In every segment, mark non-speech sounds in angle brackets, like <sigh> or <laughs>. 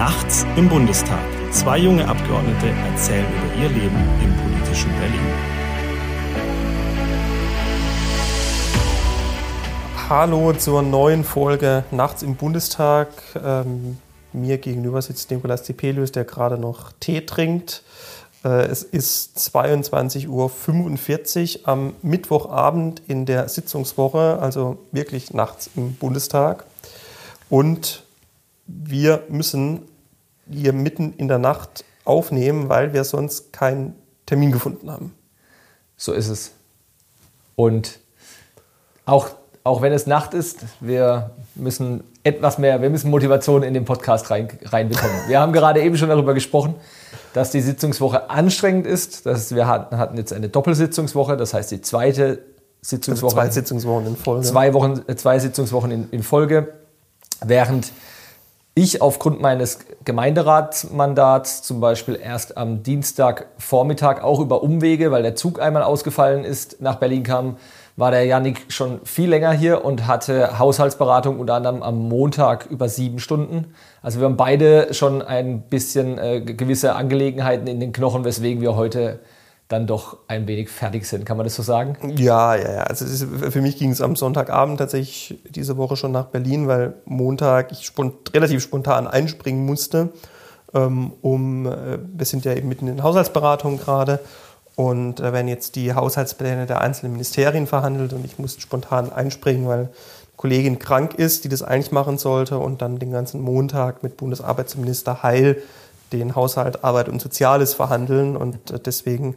Nachts im Bundestag. Zwei junge Abgeordnete erzählen über ihr Leben im politischen Berlin. Hallo zur neuen Folge Nachts im Bundestag. Ähm, mir gegenüber sitzt Nikolaus Zipelius, der gerade noch Tee trinkt. Äh, es ist 22.45 Uhr am Mittwochabend in der Sitzungswoche, also wirklich nachts im Bundestag. Und wir müssen hier mitten in der Nacht aufnehmen, weil wir sonst keinen Termin gefunden haben. So ist es. Und auch, auch wenn es Nacht ist, wir müssen etwas mehr, wir müssen Motivation in den Podcast rein, reinbekommen. Wir haben gerade eben schon darüber gesprochen, dass die Sitzungswoche anstrengend ist. Das, wir hatten, hatten jetzt eine Doppelsitzungswoche, das heißt die zweite Sitzungswoche. Also zwei Sitzungswochen in Folge. Zwei, Wochen, äh, zwei Sitzungswochen in, in Folge. Während ich aufgrund meines Gemeinderatsmandats zum Beispiel erst am Dienstagvormittag auch über Umwege, weil der Zug einmal ausgefallen ist, nach Berlin kam, war der Janik schon viel länger hier und hatte Haushaltsberatung unter anderem am Montag über sieben Stunden. Also wir haben beide schon ein bisschen äh, gewisse Angelegenheiten in den Knochen, weswegen wir heute dann doch ein wenig fertig sind. Kann man das so sagen? Ja, ja, ja. Also ist, für mich ging es am Sonntagabend tatsächlich diese Woche schon nach Berlin, weil Montag ich spont relativ spontan einspringen musste. Ähm, um, äh, wir sind ja eben mitten in den Haushaltsberatungen gerade und da werden jetzt die Haushaltspläne der einzelnen Ministerien verhandelt und ich musste spontan einspringen, weil eine Kollegin krank ist, die das eigentlich machen sollte und dann den ganzen Montag mit Bundesarbeitsminister Heil den Haushalt Arbeit und Soziales verhandeln und äh, deswegen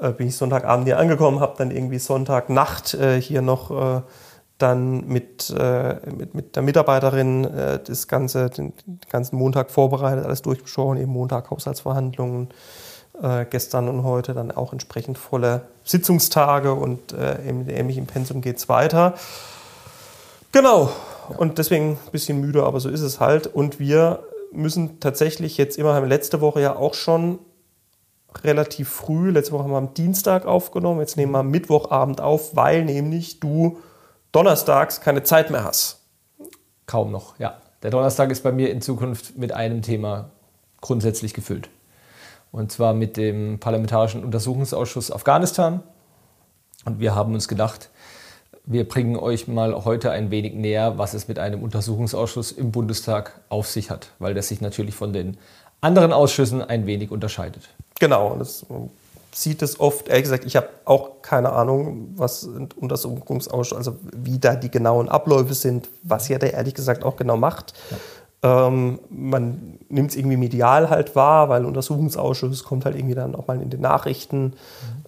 äh, bin ich Sonntagabend hier angekommen, habe dann irgendwie Sonntagnacht äh, hier noch äh, dann mit, äh, mit, mit der Mitarbeiterin äh, das ganze, den, ganzen Montag vorbereitet, alles durchgesprochen, eben Montag Haushaltsverhandlungen, gestern und heute dann auch entsprechend volle Sitzungstage und äh, ähnlich im Pensum geht es weiter. Genau, und deswegen ein bisschen müde, aber so ist es halt. Und wir müssen tatsächlich jetzt immer, haben letzte Woche ja auch schon relativ früh, letzte Woche haben wir am Dienstag aufgenommen, jetzt nehmen wir am Mittwochabend auf, weil nämlich du donnerstags keine Zeit mehr hast. Kaum noch, ja. Der Donnerstag ist bei mir in Zukunft mit einem Thema grundsätzlich gefüllt. Und zwar mit dem Parlamentarischen Untersuchungsausschuss Afghanistan. Und wir haben uns gedacht, wir bringen euch mal heute ein wenig näher, was es mit einem Untersuchungsausschuss im Bundestag auf sich hat, weil das sich natürlich von den anderen Ausschüssen ein wenig unterscheidet. Genau, das sieht es oft, ehrlich gesagt, ich habe auch keine Ahnung, was Untersuchungsausschuss, also wie da die genauen Abläufe sind, was ja der ehrlich gesagt auch genau macht. Ja. Ähm, man nimmt es irgendwie medial halt wahr, weil Untersuchungsausschuss kommt halt irgendwie dann auch mal in den Nachrichten, mhm.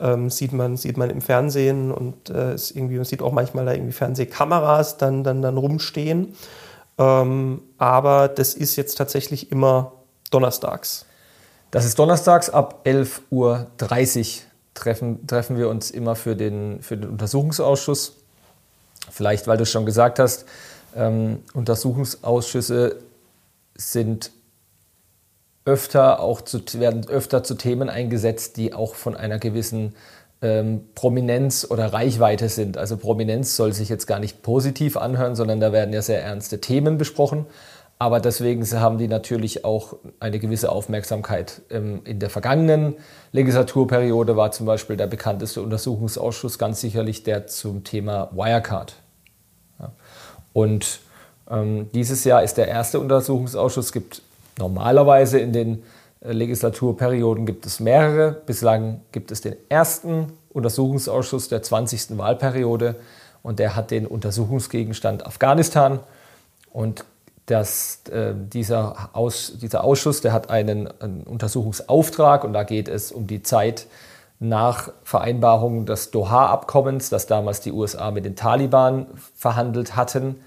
ähm, sieht, man, sieht man im Fernsehen und äh, ist irgendwie, man sieht auch manchmal da irgendwie Fernsehkameras dann, dann, dann rumstehen. Ähm, aber das ist jetzt tatsächlich immer donnerstags. Das ist donnerstags ab 11.30 Uhr treffen, treffen wir uns immer für den, für den Untersuchungsausschuss. Vielleicht, weil du es schon gesagt hast, ähm, Untersuchungsausschüsse sind öfter auch zu, werden öfter zu Themen eingesetzt, die auch von einer gewissen ähm, Prominenz oder Reichweite sind. Also Prominenz soll sich jetzt gar nicht positiv anhören, sondern da werden ja sehr ernste Themen besprochen. Aber deswegen haben die natürlich auch eine gewisse Aufmerksamkeit. Ähm, in der vergangenen Legislaturperiode war zum Beispiel der bekannteste Untersuchungsausschuss ganz sicherlich der zum Thema Wirecard. Und ähm, dieses Jahr ist der erste Untersuchungsausschuss. Es gibt normalerweise in den äh, Legislaturperioden gibt es mehrere. Bislang gibt es den ersten Untersuchungsausschuss der 20. Wahlperiode und der hat den Untersuchungsgegenstand Afghanistan. Und das, äh, dieser, Aus, dieser Ausschuss, der hat einen, einen, Untersuchungsauftrag und da geht es um die Zeit nach Vereinbarung des Doha-Abkommens, das damals die USA mit den Taliban verhandelt hatten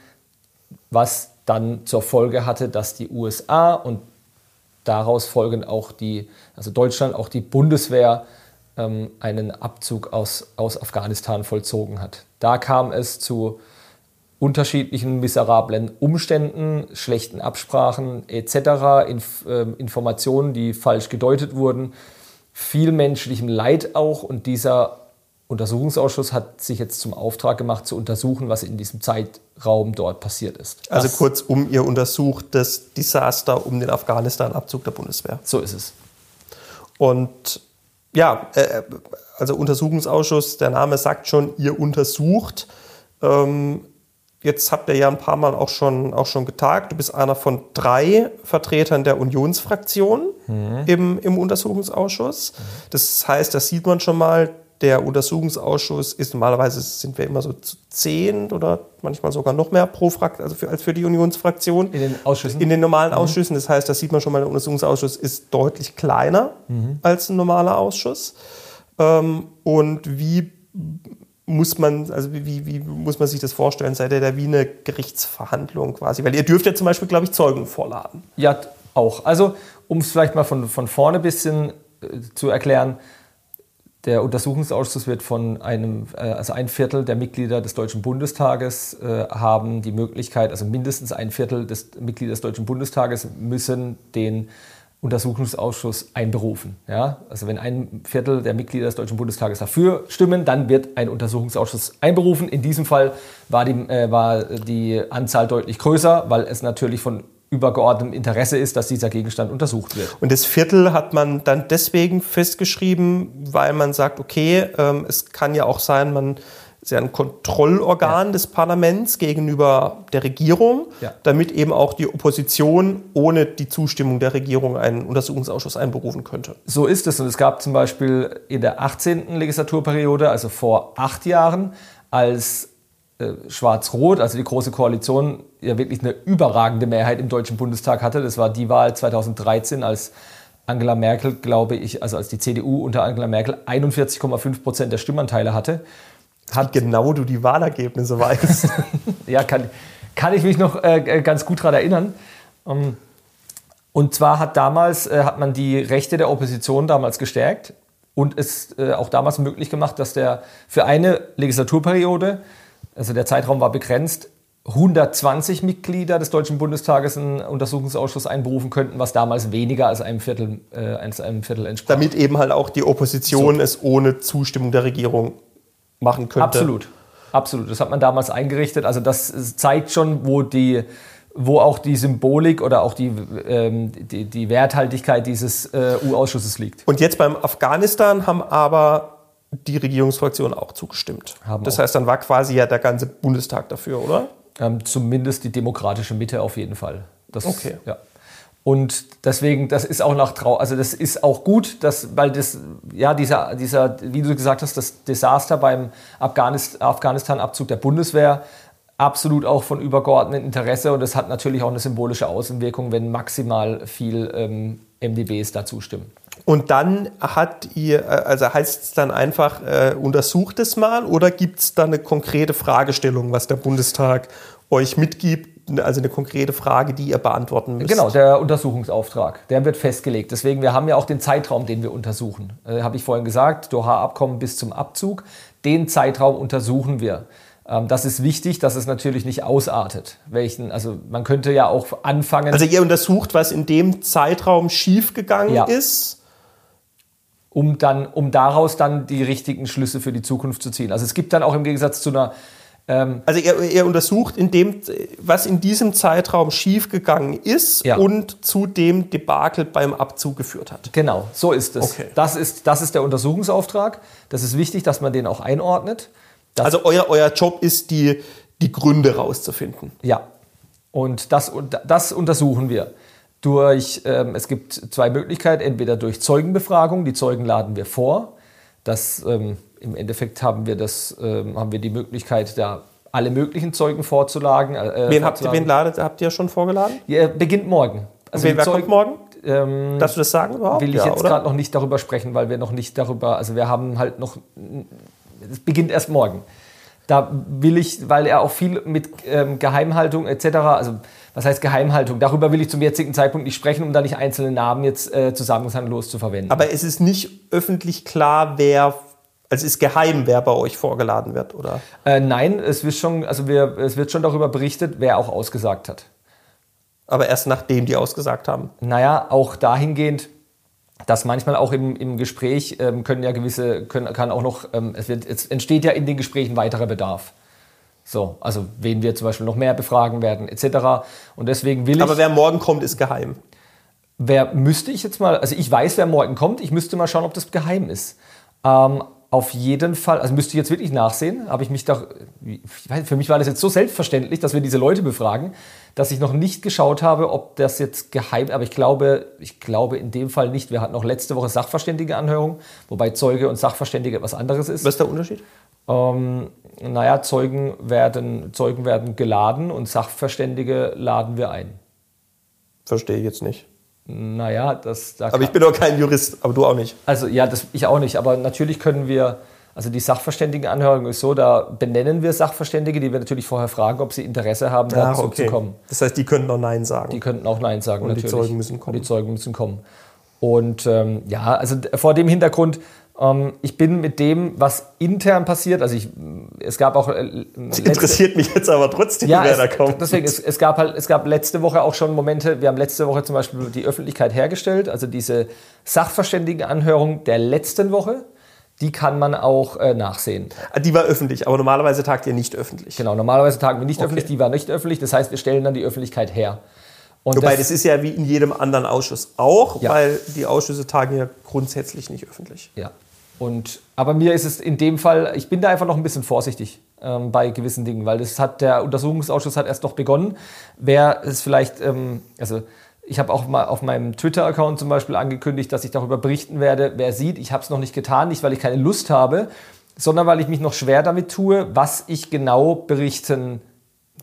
was dann zur Folge hatte, dass die USA und daraus folgend auch die, also Deutschland, auch die Bundeswehr ähm, einen Abzug aus, aus Afghanistan vollzogen hat. Da kam es zu unterschiedlichen miserablen Umständen, schlechten Absprachen etc., Inf äh, Informationen, die falsch gedeutet wurden, viel menschlichem Leid auch und dieser Untersuchungsausschuss hat sich jetzt zum Auftrag gemacht, zu untersuchen, was in diesem Zeitraum dort passiert ist. Also kurzum, ihr untersucht das Desaster um den Afghanistan-Abzug der Bundeswehr. So ist es. Und ja, äh, also Untersuchungsausschuss, der Name sagt schon, ihr untersucht. Ähm, jetzt habt ihr ja ein paar Mal auch schon, auch schon getagt. Du bist einer von drei Vertretern der Unionsfraktion mhm. im, im Untersuchungsausschuss. Das heißt, das sieht man schon mal, der Untersuchungsausschuss ist normalerweise sind wir immer so zu zehn oder manchmal sogar noch mehr pro Fraktion, also für, als für die Unionsfraktion. In den Ausschüssen? In den normalen mhm. Ausschüssen. Das heißt, das sieht man schon mal, der Untersuchungsausschuss ist deutlich kleiner mhm. als ein normaler Ausschuss. Ähm, und wie muss man, also wie, wie muss man sich das vorstellen? Seid ihr da wie eine Gerichtsverhandlung quasi? Weil ihr dürft ja zum Beispiel, glaube ich, Zeugen vorladen. Ja, auch. Also, um es vielleicht mal von, von vorne ein bisschen äh, zu erklären, der Untersuchungsausschuss wird von einem, äh, also ein Viertel der Mitglieder des Deutschen Bundestages äh, haben die Möglichkeit, also mindestens ein Viertel des Mitglieder des Deutschen Bundestages müssen den Untersuchungsausschuss einberufen. Ja? Also wenn ein Viertel der Mitglieder des Deutschen Bundestages dafür stimmen, dann wird ein Untersuchungsausschuss einberufen. In diesem Fall war die, äh, war die Anzahl deutlich größer, weil es natürlich von übergeordnetem Interesse ist, dass dieser Gegenstand untersucht wird. Und das Viertel hat man dann deswegen festgeschrieben, weil man sagt, okay, ähm, es kann ja auch sein, man ist ja ein Kontrollorgan ja. des Parlaments gegenüber der Regierung, ja. damit eben auch die Opposition ohne die Zustimmung der Regierung einen Untersuchungsausschuss einberufen könnte. So ist es. Und es gab zum Beispiel in der 18. Legislaturperiode, also vor acht Jahren, als Schwarz-Rot, also die Große Koalition, ja wirklich eine überragende Mehrheit im Deutschen Bundestag hatte. Das war die Wahl 2013, als Angela Merkel, glaube ich, also als die CDU unter Angela Merkel 41,5 Prozent der Stimmanteile hatte. Hat Wie genau du die Wahlergebnisse weißt. <laughs> ja, kann, kann ich mich noch äh, ganz gut daran erinnern. Um, ähm, und zwar hat damals äh, hat man die Rechte der Opposition damals gestärkt und es äh, auch damals möglich gemacht, dass der für eine Legislaturperiode also der Zeitraum war begrenzt, 120 Mitglieder des Deutschen Bundestages einen Untersuchungsausschuss einberufen könnten, was damals weniger als einem Viertel, äh, als einem Viertel entsprach. Damit eben halt auch die Opposition so. es ohne Zustimmung der Regierung machen könnte. Absolut, absolut. Das hat man damals eingerichtet. Also das zeigt schon, wo die wo auch die Symbolik oder auch die, ähm, die, die, Werthaltigkeit dieses äh, U-Ausschusses liegt. Und jetzt beim Afghanistan haben aber die Regierungsfraktion auch zugestimmt. Haben das auch. heißt, dann war quasi ja der ganze Bundestag dafür, oder? Ähm, zumindest die demokratische Mitte auf jeden Fall. Das, okay. Ja. Und deswegen, das ist auch nach Trau, also das ist auch gut, dass, weil das, ja, dieser, dieser, wie du gesagt hast, das Desaster beim Afghanistan-Abzug der Bundeswehr absolut auch von übergeordnetem Interesse und es hat natürlich auch eine symbolische Außenwirkung, wenn maximal viel ähm, MDBs dazu stimmen. Und dann hat ihr, äh, also heißt es dann einfach, äh, untersucht es mal oder gibt es da eine konkrete Fragestellung, was der Bundestag euch mitgibt, also eine konkrete Frage, die ihr beantworten müsst? Genau, der Untersuchungsauftrag, der wird festgelegt. Deswegen, wir haben ja auch den Zeitraum, den wir untersuchen. Äh, Habe ich vorhin gesagt, Doha-Abkommen bis zum Abzug. Den Zeitraum untersuchen wir. Ähm, das ist wichtig, dass es natürlich nicht ausartet. Welchen, also man könnte ja auch anfangen. Also ihr untersucht, was in dem Zeitraum schiefgegangen ja. ist um, dann, um daraus dann die richtigen Schlüsse für die Zukunft zu ziehen. Also es gibt dann auch im Gegensatz zu einer ähm also er, er, untersucht in dem, was in diesem Zeitraum schiefgegangen ist ja. und zu dem Debakel beim Abzug geführt hat. Genau, so ist es. Okay. Das, ist, das ist der Untersuchungsauftrag. Das ist wichtig, dass man den auch einordnet. also euer, euer Job ist, die, die Gründe rauszufinden. Ja, und das, das untersuchen wir durch, ähm, es gibt zwei Möglichkeiten, entweder durch Zeugenbefragung, die Zeugen laden wir vor. Das, ähm, Im Endeffekt haben wir, das, ähm, haben wir die Möglichkeit, da alle möglichen Zeugen vorzulagen. Äh, wen, habt, wen ladet, habt ihr schon vorgeladen? Ja, beginnt morgen. Also wen, wer Zeugen, kommt morgen? Ähm, Darfst du das sagen überhaupt? Will ich ja, jetzt gerade noch nicht darüber sprechen, weil wir noch nicht darüber, also wir haben halt noch, es beginnt erst morgen. Da will ich, weil er auch viel mit ähm, Geheimhaltung etc., also was heißt Geheimhaltung? Darüber will ich zum jetzigen Zeitpunkt nicht sprechen, um da nicht einzelne Namen jetzt äh, zusammenhanglos zu verwenden. Aber es ist nicht öffentlich klar, wer also ist geheim, wer bei euch vorgeladen wird, oder? Äh, nein, es wird, schon, also wir, es wird schon darüber berichtet, wer auch ausgesagt hat. Aber erst nachdem die ausgesagt haben? Naja, auch dahingehend, dass manchmal auch im, im Gespräch ähm, können ja gewisse, können, kann auch noch, ähm, es, wird, es entsteht ja in den Gesprächen weiterer Bedarf. So, also wen wir zum Beispiel noch mehr befragen werden, etc. Und deswegen will ich. Aber wer morgen kommt, ist geheim. Wer müsste ich jetzt mal, also ich weiß, wer morgen kommt, ich müsste mal schauen, ob das geheim ist. Ähm, auf jeden Fall, also müsste ich jetzt wirklich nachsehen, habe ich mich doch, weiß, für mich war das jetzt so selbstverständlich, dass wir diese Leute befragen, dass ich noch nicht geschaut habe, ob das jetzt geheim, aber ich glaube, ich glaube in dem Fall nicht. Wir hatten noch letzte Woche Sachverständige-Anhörung, wobei Zeuge und Sachverständige etwas anderes ist. Was ist der Unterschied? Ähm, naja, Zeugen werden, Zeugen werden geladen und Sachverständige laden wir ein. Verstehe ich jetzt nicht. Naja, das. Da aber ich bin doch kein Jurist, aber du auch nicht. Also ja, das, ich auch nicht. Aber natürlich können wir, also die Sachverständigenanhörung ist so, da benennen wir Sachverständige, die wir natürlich vorher fragen, ob sie Interesse haben, Ach, dazu okay. zu kommen. Das heißt, die könnten auch Nein sagen. Die könnten auch Nein sagen, Und die natürlich. Zeugen müssen kommen. Und die Zeugen müssen kommen. Und ähm, ja, also vor dem Hintergrund, ich bin mit dem, was intern passiert, also ich, es gab auch. Äh, letzte- Interessiert mich jetzt aber trotzdem, ja, wer es, da kommt. deswegen, es, es gab halt, es gab letzte Woche auch schon Momente, wir haben letzte Woche zum Beispiel die Öffentlichkeit hergestellt, also diese Sachverständigenanhörung der letzten Woche, die kann man auch äh, nachsehen. Die war öffentlich, aber normalerweise tagt ihr nicht öffentlich. Genau, normalerweise tagen wir nicht Okay. öffentlich, die war nicht öffentlich, das heißt, wir stellen dann die Öffentlichkeit her. Und Wobei, das ist ja wie in jedem anderen Ausschuss auch, Ja. weil die Ausschüsse tagen ja grundsätzlich nicht öffentlich. Ja. Und, aber mir ist es in dem Fall, ich bin da einfach noch ein bisschen vorsichtig ähm, bei gewissen Dingen, weil das hat der Untersuchungsausschuss hat erst noch begonnen. Wer es vielleicht, ähm, also ich habe auch mal auf meinem Twitter-Account zum Beispiel angekündigt, dass ich darüber berichten werde, wer sieht. Ich habe es noch nicht getan, nicht weil ich keine Lust habe, sondern weil ich mich noch schwer damit tue, was ich genau berichten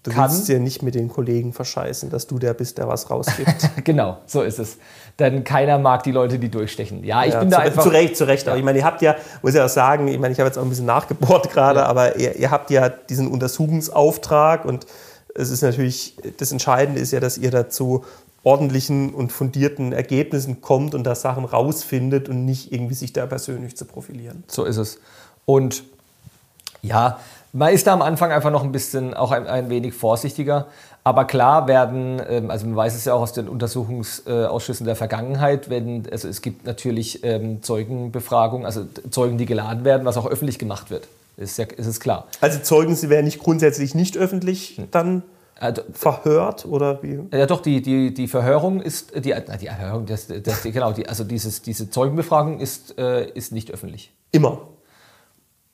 Du kann. willst dir nicht mit den Kollegen verscheißen, dass du der bist, der was rausgibt. <laughs> Genau, so ist es. Denn keiner mag die Leute, die durchstechen. Ja, ich Ja, bin zu, da einfach. zu Recht, zu Recht. Aber ich meine, ihr habt ja, muss ich auch sagen, ich meine, ich habe jetzt auch ein bisschen nachgebohrt <laughs> gerade, Ja. aber ihr, ihr habt ja diesen Untersuchungsauftrag und es ist natürlich, das Entscheidende ist ja, dass ihr dazu ordentlichen und fundierten Ergebnissen kommt und da Sachen rausfindet und nicht irgendwie sich da persönlich zu profilieren. So ist es. Und ja, man ist da am Anfang einfach noch ein bisschen, auch ein, ein wenig vorsichtiger. Aber klar werden, ähm, also man weiß es ja auch aus den Untersuchungsausschüssen der Vergangenheit, wenn, also es gibt natürlich ähm, Zeugenbefragungen, also Zeugen, die geladen werden, was auch öffentlich gemacht wird. Ist, ja, ist es klar. Also Zeugen, sie werden nicht grundsätzlich nicht öffentlich dann Also, verhört oder wie? Ja, doch, die, die, die Verhörung ist, die, die Erhörung, das, das, genau, die, also dieses, diese Zeugenbefragung ist, äh, ist nicht öffentlich. Immer.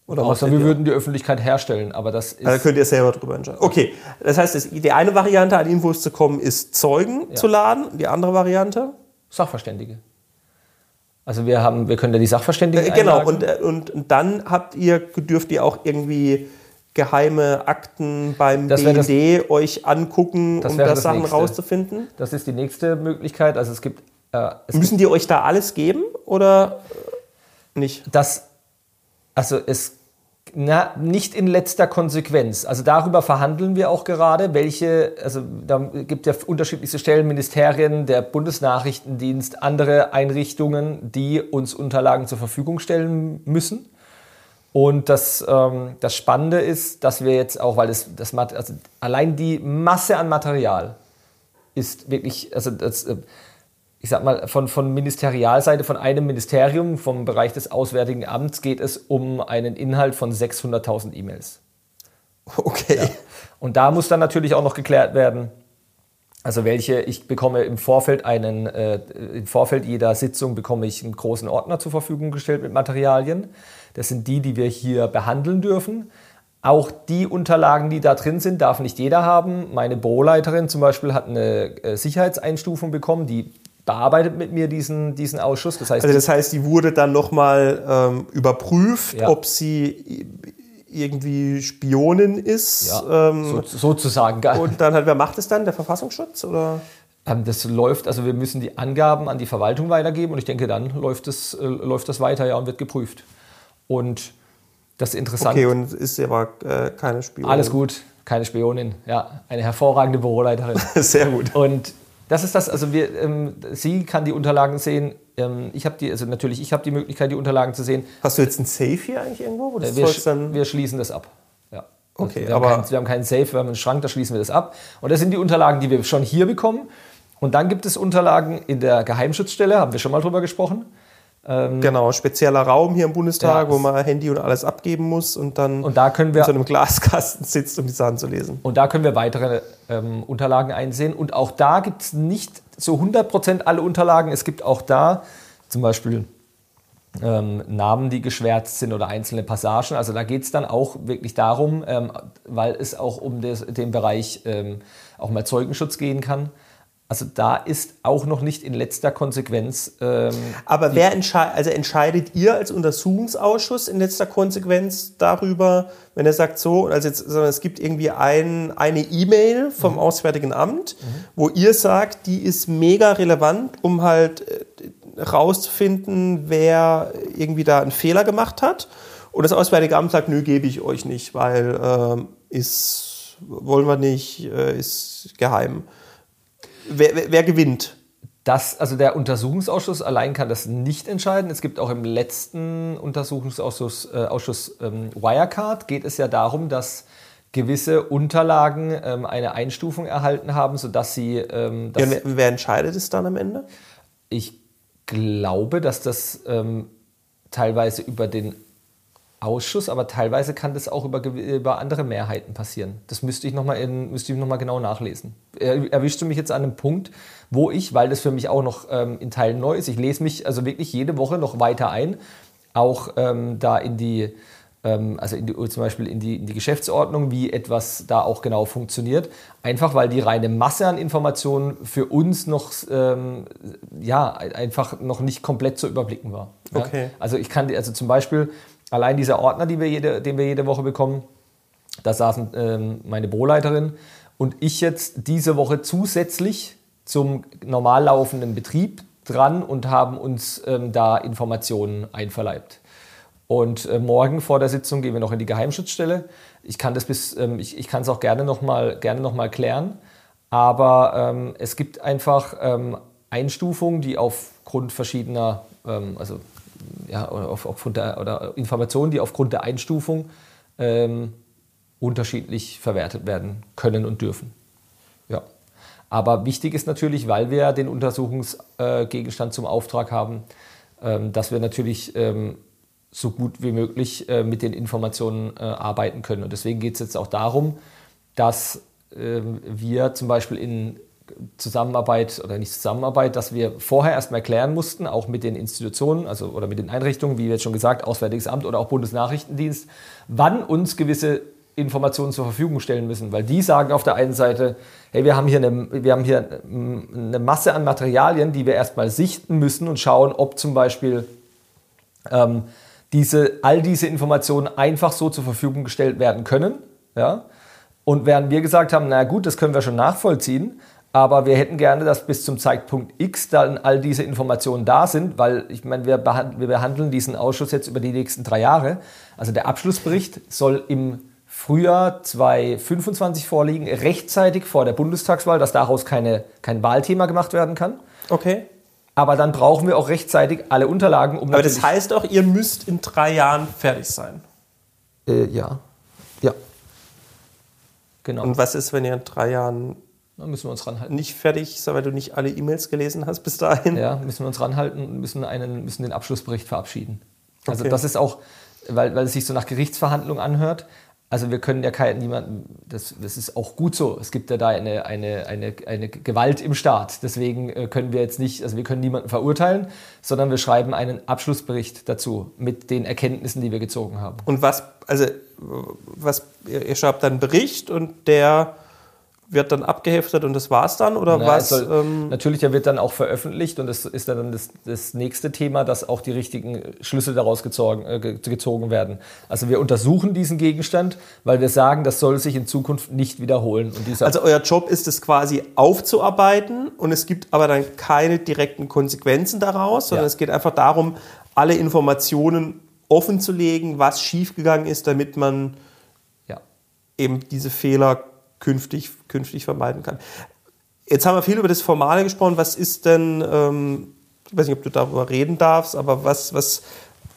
Oder Außer wir würden die Öffentlichkeit herstellen, aber das ist. Da könnt ihr selber drüber entscheiden. Okay, das heißt, die eine Variante, an Infos zu kommen, ist Zeugen zu laden. Die andere Variante? Sachverständige. Also wir haben, wir können ja die Sachverständigen Äh, genau, und, äh, und, und dann habt ihr, dürft ihr auch irgendwie geheime Akten beim Das wär das- BND euch angucken, um da das Sachen Nächste. rauszufinden. das ist die nächste Möglichkeit. Also es gibt, äh, es gibt Müssen die euch da alles geben oder äh, nicht? das, also es, na, nicht in letzter Konsequenz. Also darüber verhandeln wir auch gerade, welche, also da gibt ja unterschiedlichste Stellen, Ministerien, der Bundesnachrichtendienst, andere Einrichtungen, die uns Unterlagen zur Verfügung stellen müssen. Und das, ähm, das Spannende ist, dass wir jetzt auch, weil das, das also allein die Masse an Material ist wirklich, also das, äh, ich sag mal, von, von Ministerialseite, von einem Ministerium, vom Bereich des Auswärtigen Amts geht es um einen Inhalt von 600.000 E-Mails. Okay. Und da muss dann natürlich auch noch geklärt werden, also welche, ich bekomme im Vorfeld einen, äh, im Vorfeld jeder Sitzung bekomme ich einen großen Ordner zur Verfügung gestellt mit Materialien. Das sind die, die wir hier behandeln dürfen. Auch die Unterlagen, die da drin sind, darf nicht jeder haben. Meine Büroleiterin zum Beispiel hat eine äh, Sicherheitseinstufung bekommen, die bearbeitet mit mir diesen, diesen Ausschuss. Das heißt, Also das heißt, die wurde dann nochmal ähm, überprüft, Ja. ob sie irgendwie Spionin ist. ja, ähm, so, sozusagen. <laughs> und dann hat, wer macht es dann? Der Verfassungsschutz? Oder? Ähm, Das läuft, also wir müssen die Angaben an die Verwaltung weitergeben und ich denke, dann läuft es, äh, läuft das weiter ja, und wird geprüft. Und das ist interessant. Okay, und ist aber äh, keine Spionin. Alles gut, keine Spionin. Ja, eine hervorragende Büroleiterin. <laughs> Sehr gut. und das ist das, also wir, ähm, sie kann die Unterlagen sehen. Ähm, ich habe die, also natürlich, ich habe die Möglichkeit, die Unterlagen zu sehen. Hast du jetzt ein Safe hier eigentlich irgendwo? Wo das Äh, Wir, sch- dann wir schließen das ab. Ja. Okay, wir, haben aber- keinen, wir haben keinen Safe, wir haben einen Schrank, da schließen wir das ab. Und das sind die Unterlagen, die wir schon hier bekommen. Und dann gibt es Unterlagen in der Geheimschutzstelle, haben wir schon mal drüber gesprochen. Ähm, genau, spezieller Raum hier im Bundestag, Ja. wo man Handy und alles abgeben muss und dann Und da können in wir so einem Glaskasten sitzt, um die Sachen zu lesen. Und da können wir weitere ähm, Unterlagen einsehen. Und auch da gibt es nicht so 100% alle Unterlagen. Es gibt auch da zum Beispiel ähm, Namen, die geschwärzt sind oder einzelne Passagen. Also da geht es dann auch wirklich darum, ähm, weil es auch um des, den Bereich ähm, auch mal Zeugenschutz gehen kann. Also da ist auch noch nicht in letzter Konsequenz ähm, Aber wer entscheidet, also entscheidet ihr als Untersuchungsausschuss in letzter Konsequenz darüber, wenn er sagt so, also jetzt, es gibt irgendwie ein, eine E-Mail vom Auswärtigen Amt, wo ihr sagt, die ist mega relevant, um halt äh, rauszufinden, wer irgendwie da einen Fehler gemacht hat. Und das Auswärtige Amt sagt, nö, gebe ich euch nicht, weil ähm, ist, wollen wir nicht, äh, ist geheim. Wer, wer, wer gewinnt? Das, also der Untersuchungsausschuss allein kann das nicht entscheiden. Es gibt auch im letzten Untersuchungsausschuss äh, Ausschuss, ähm, Wirecard geht es ja darum, dass gewisse Unterlagen ähm, eine Einstufung erhalten haben, sodass sie, ähm, dass Ja, wer, wer entscheidet es dann am Ende? ich glaube, dass das ähm, teilweise über den Ausschuss, aber teilweise kann das auch über, über andere Mehrheiten passieren. Das müsste ich nochmal müsste ich noch mal genau nachlesen. Er, erwischst du mich jetzt an einem Punkt, wo ich, weil das für mich auch noch ähm, in Teilen neu ist, ich lese mich also wirklich jede Woche noch weiter ein, auch ähm, da in die, ähm, also in die, zum Beispiel in die, in die Geschäftsordnung, wie etwas da auch genau funktioniert. Einfach weil die reine Masse an Informationen für uns noch, ähm, ja, einfach noch nicht komplett zu überblicken war. Ja? Okay. Also ich kann, also zum Beispiel allein dieser Ordner, die wir jede, den wir jede Woche bekommen, da saßen ähm, meine Büroleiterin und ich jetzt diese Woche zusätzlich zum normal laufenden Betrieb dran und haben uns ähm, da Informationen einverleibt. Und äh, morgen vor der Sitzung gehen wir noch in die Geheimschutzstelle. Ich kann das ähm, ich, ich es auch gerne nochmal gerne noch mal klären. Aber ähm, es gibt einfach ähm, Einstufungen, die aufgrund verschiedener, ähm, also ja, auf, aufgrund der, oder Informationen, die aufgrund der Einstufung ähm, unterschiedlich verwertet werden können und dürfen. Ja. Aber wichtig ist natürlich, weil wir den Untersuchungsgegenstand zum Auftrag haben, ähm, dass wir natürlich ähm, so gut wie möglich äh, mit den Informationen äh, arbeiten können. Und deswegen geht es jetzt auch darum, dass ähm, wir zum Beispiel in Zusammenarbeit oder nicht Zusammenarbeit, dass wir vorher erstmal klären mussten, auch mit den Institutionen, also oder mit den Einrichtungen, wie jetzt schon gesagt, Auswärtiges Amt oder auch Bundesnachrichtendienst, wann uns gewisse Informationen zur Verfügung stellen müssen, weil die sagen auf der einen Seite, hey, wir haben hier eine, wir haben hier eine Masse an Materialien, die wir erstmal sichten müssen und schauen, ob zum Beispiel ähm, diese, all diese Informationen einfach so zur Verfügung gestellt werden können. Ja? Und während wir gesagt haben, na gut, das können wir schon nachvollziehen, aber wir hätten gerne, dass bis zum Zeitpunkt X dann all diese Informationen da sind, weil ich meine, wir, wir behandeln diesen Ausschuss jetzt über die nächsten drei Jahre. Also der Abschlussbericht soll im Frühjahr 2025 vorliegen, rechtzeitig vor der Bundestagswahl, dass daraus keine, kein Wahlthema gemacht werden kann. Okay. Aber dann brauchen wir auch rechtzeitig alle Unterlagen, um Aber das heißt auch, ihr müsst in drei Jahren fertig sein. Äh, ja. Ja. Genau. Und was ist, wenn ihr in drei Jahren da müssen wir uns ranhalten. nicht fertig weil du nicht alle E-Mails gelesen hast bis dahin? Ja, müssen wir uns ranhalten und müssen, einen, müssen den Abschlussbericht verabschieden. Also Okay. das ist auch, weil, weil es sich so nach Gerichtsverhandlung anhört. Also wir können ja keinen, niemanden, das, das ist auch gut so. Es gibt ja da eine, eine, eine, eine Gewalt im Staat. Deswegen äh, können wir jetzt nicht, also wir können niemanden verurteilen, sondern wir schreiben einen Abschlussbericht dazu mit den Erkenntnissen, die wir gezogen haben. Und was, also, was, ihr ihr schreibt dann einen Bericht und der wird dann abgeheftet und das war's dann? Oder Na, was? soll, ähm, natürlich, der wird dann auch veröffentlicht und das ist dann das, das nächste Thema, dass auch die richtigen Schlüsse daraus gezogen, äh, ge- gezogen werden. Also wir untersuchen diesen Gegenstand, weil wir sagen, das soll sich in Zukunft nicht wiederholen. Also euer Job ist es quasi aufzuarbeiten und es gibt aber dann keine direkten Konsequenzen daraus, sondern Ja. es geht einfach darum, alle Informationen offen zu legen, was schiefgegangen ist, damit man ja. eben diese Fehler künftig, künftig vermeiden kann. Jetzt haben wir viel über das Formale gesprochen. Was ist denn, ähm, ich weiß nicht, ob du darüber reden darfst, aber was, was,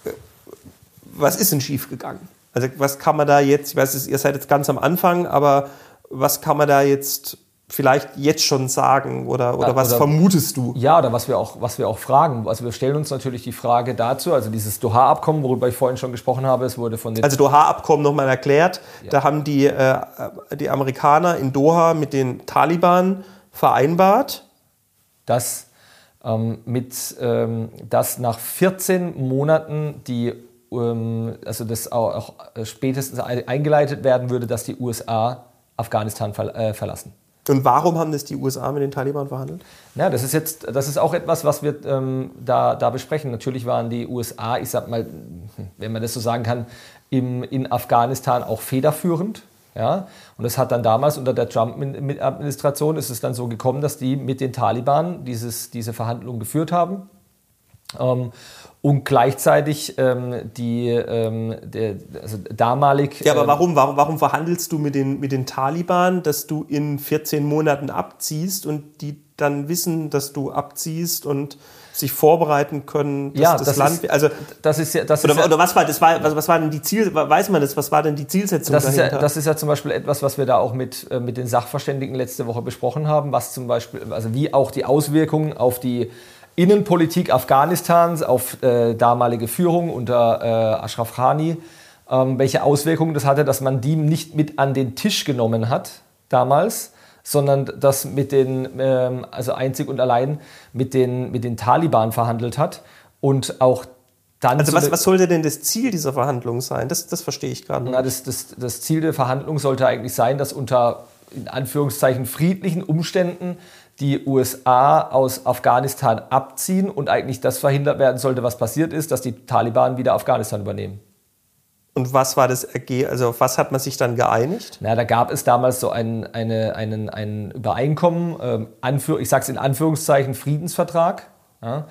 äh, was ist denn schiefgegangen? Also was kann man da jetzt, ich weiß, ihr seid jetzt ganz am Anfang, aber was kann man da jetzt vielleicht jetzt schon sagen oder, oder Ja, was oder- vermutest du? Ja, oder was wir auch, was wir auch fragen. Also wir stellen uns natürlich die Frage dazu, also dieses Doha-Abkommen, worüber ich vorhin schon gesprochen habe, es wurde von den Also Doha-Abkommen nochmal erklärt. Da haben die, äh, die Amerikaner in Doha mit den Taliban vereinbart. dass, ähm, mit, ähm, dass nach 14 Monaten die, ähm, also das auch, auch spätestens ein- eingeleitet werden würde, dass die USA Afghanistan äh, verlassen. Und warum haben das die USA mit den Taliban verhandelt? Ja, das ist jetzt, das ist auch etwas, was wir ähm, da, da besprechen. Natürlich waren die USA, ich sag mal, wenn man das so sagen kann, im, in Afghanistan auch federführend. Ja, und das hat dann damals unter der Trump-Administration ist es dann so gekommen, dass die mit den Taliban dieses, diese Verhandlungen geführt haben. Ähm, und gleichzeitig ähm, die ähm, der, also damalig. Ja, aber ähm, warum, warum, warum verhandelst du mit den, mit den Taliban, dass du in 14 Monaten abziehst und die dann wissen, dass du abziehst und sich vorbereiten können, dass Ja, das, das Land. ist- also, das ist ja, das ist oder, ja, oder was war das? War, was, was war denn die Ziel? Weiß man das? Was war denn die Zielsetzung Das ist, ja, dahinter? das ist ja zum Beispiel etwas, was wir da auch mit, äh, mit den Sachverständigen letzte Woche besprochen haben, was zum Beispiel, also wie auch die Auswirkungen auf die Innenpolitik Afghanistans, auf äh, damalige Führung unter äh, Ashraf Ghani, ähm, welche Auswirkungen das hatte, dass man die nicht mit an den Tisch genommen hat damals, sondern das mit den, ähm, also einzig und allein mit den, mit den Taliban verhandelt hat und auch dann also was, was sollte denn das Ziel dieser Verhandlungen sein? Das, das verstehe ich gerade na, nicht. das, das, das Ziel der Verhandlung sollte eigentlich sein, dass unter in Anführungszeichen friedlichen Umständen die USA aus Afghanistan abziehen und eigentlich das verhindert werden sollte, was passiert ist, dass die Taliban wieder Afghanistan übernehmen. Und was war das Ergebnis? Also auf was hat man sich dann geeinigt? Na, da gab es damals so ein, eine, einen, ein Übereinkommen, ähm, Anführ, ich sage es in Anführungszeichen Friedensvertrag. Ja,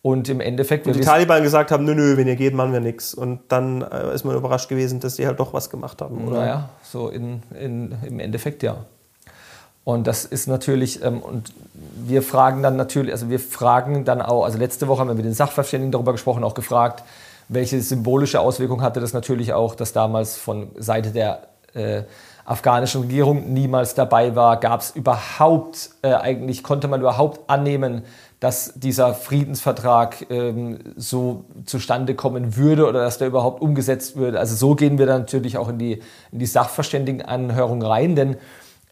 und im Endeffekt, wir Die Taliban gesagt haben, nö, nö, wenn ihr geht, machen wir nichts. Und dann äh, ist man überrascht gewesen, dass die halt doch was gemacht haben, oder? Naja, so in, in, im Endeffekt ja. Und das ist natürlich, ähm, und wir fragen dann natürlich, also wir fragen dann auch, also letzte Woche haben wir mit den Sachverständigen darüber gesprochen, auch gefragt, welche symbolische Auswirkung hatte das natürlich auch, dass damals von Seite der äh, afghanischen Regierung niemals dabei war. Gab es überhaupt, äh, eigentlich konnte man überhaupt annehmen, dass dieser Friedensvertrag ähm, so zustande kommen würde oder dass der überhaupt umgesetzt würde. Also so gehen wir dann natürlich auch in die, in die Sachverständigenanhörung rein, denn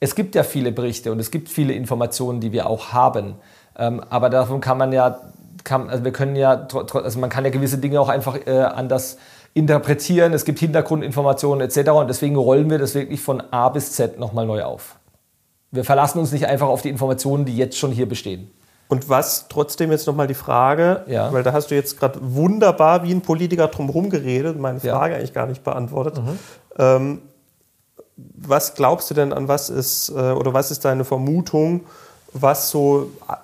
es gibt ja viele Berichte und es gibt viele Informationen, die wir auch haben. Ähm, aber davon kann man ja, kann, also wir können ja, also man kann ja gewisse Dinge auch einfach äh, anders interpretieren. Es gibt Hintergrundinformationen etc. Und deswegen rollen wir das wirklich von A bis Z nochmal neu auf. Wir verlassen uns nicht einfach auf die Informationen, die jetzt schon hier bestehen. Und was trotzdem jetzt nochmal die Frage, Ja. weil da hast du jetzt gerade wunderbar wie ein Politiker drumherum geredet meine Ja. Frage eigentlich gar nicht beantwortet. Ähm, was glaubst du denn an was ist, äh, oder was ist deine Vermutung, was so, äh,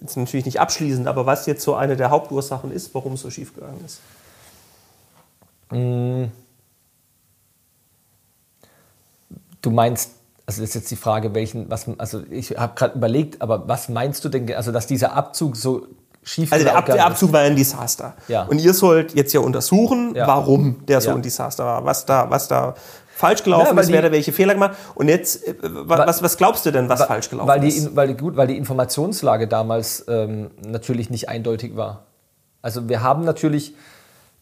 jetzt natürlich nicht abschließend, aber was jetzt so eine der Hauptursachen ist, warum es so schief gegangen ist? Du meinst, also das ist jetzt die Frage, welchen, was, also ich habe gerade überlegt, aber was meinst du denn, also dass dieser Abzug so schief Also der, Ab der? Abzug war ein Desaster. Ja. Und ihr sollt jetzt ja untersuchen, Ja. warum der so Ja. ein Desaster war, was da, was da falsch gelaufen Ja, ist, wer da welche Fehler gemacht. Und jetzt, äh, wa- was, was glaubst du denn, was falsch gelaufen weil die, ist? weil die, gut, weil die Informationslage damals ähm, natürlich nicht eindeutig war. Also wir haben natürlich,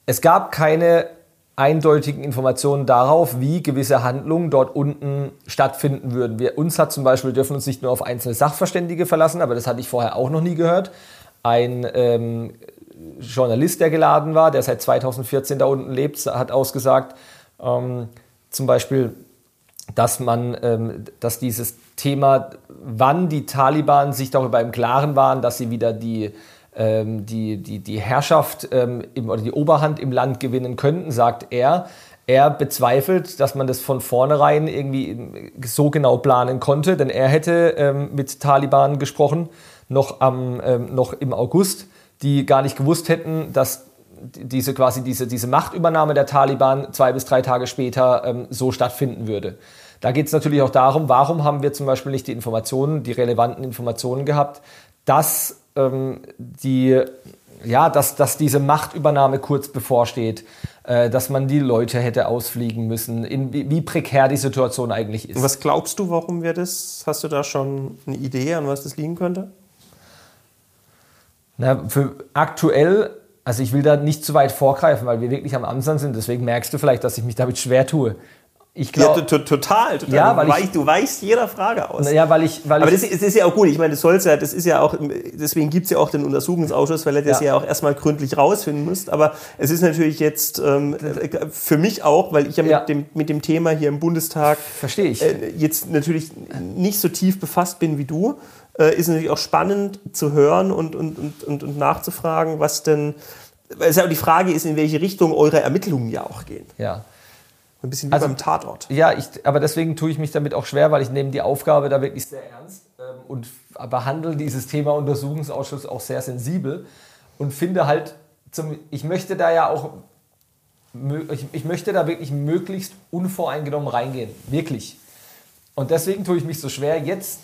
es gab keine eindeutigen Informationen darauf, wie gewisse Handlungen dort unten stattfinden würden. Wir, uns hat zum Beispiel, wir dürfen uns nicht nur auf einzelne Sachverständige verlassen, aber das hatte ich vorher auch noch nie gehört. Ein ähm, Journalist, der geladen war, der seit 2014 da unten lebt, hat ausgesagt, ähm, zum Beispiel, dass man, ähm, dass dieses Thema, wann die Taliban sich darüber im Klaren waren, dass sie wieder die, ähm, die, die, die Herrschaft ähm, im, oder die Oberhand im Land gewinnen könnten, sagt er. Er bezweifelt, dass man das von vornherein irgendwie so genau planen konnte, denn er hätte ähm, mit Taliban gesprochen, noch, am, ähm, noch im August, die gar nicht gewusst hätten, dass diese quasi diese, diese Machtübernahme der Taliban zwei bis drei Tage später ähm, so stattfinden würde. Da geht es natürlich auch darum, warum haben wir zum Beispiel nicht die Informationen, die relevanten Informationen gehabt, dass ähm, die ja, dass, dass diese Machtübernahme kurz bevorsteht. äh, dass man die Leute hätte ausfliegen müssen, in, wie, wie prekär die Situation eigentlich ist. Und was glaubst du, warum wir das? Hast du da schon eine Idee, an was das liegen könnte? Na, für aktuell, also ich will da nicht zu weit vorgreifen, weil wir wirklich am Anfang sind, deswegen merkst du vielleicht, dass ich mich damit schwer tue. Ich glaube ja, total, total. Ja, weil du, ich, du weißt jeder Frage aus. Ja, weil ich, weil Aber das, das, ist ja auch gut. Ich meine, das soll's ja, das ist ja auch, deswegen gibt es ja auch den Untersuchungsausschuss, weil er das ja, ja auch erstmal gründlich rausfinden muss. Aber es ist natürlich jetzt ähm, für mich auch, weil ich ja mit, ja. Dem, mit dem Thema hier im Bundestag Verstehe ich. Äh, jetzt natürlich nicht so tief befasst bin wie du, äh, ist natürlich auch spannend zu hören und, und, und, und, und nachzufragen, was denn, weil es ja auch die Frage ist, in welche Richtung eure Ermittlungen ja auch gehen. Ja. Ein bisschen wie also, beim Tatort. Ja, ich, aber deswegen tue ich mich damit auch schwer, weil ich nehme die Aufgabe da wirklich sehr ernst ähm, und behandle dieses Thema Untersuchungsausschuss auch sehr sensibel und finde halt, zum, ich möchte da ja auch, ich, ich möchte da wirklich möglichst unvoreingenommen reingehen. Wirklich. Und deswegen tue ich mich so schwer, jetzt,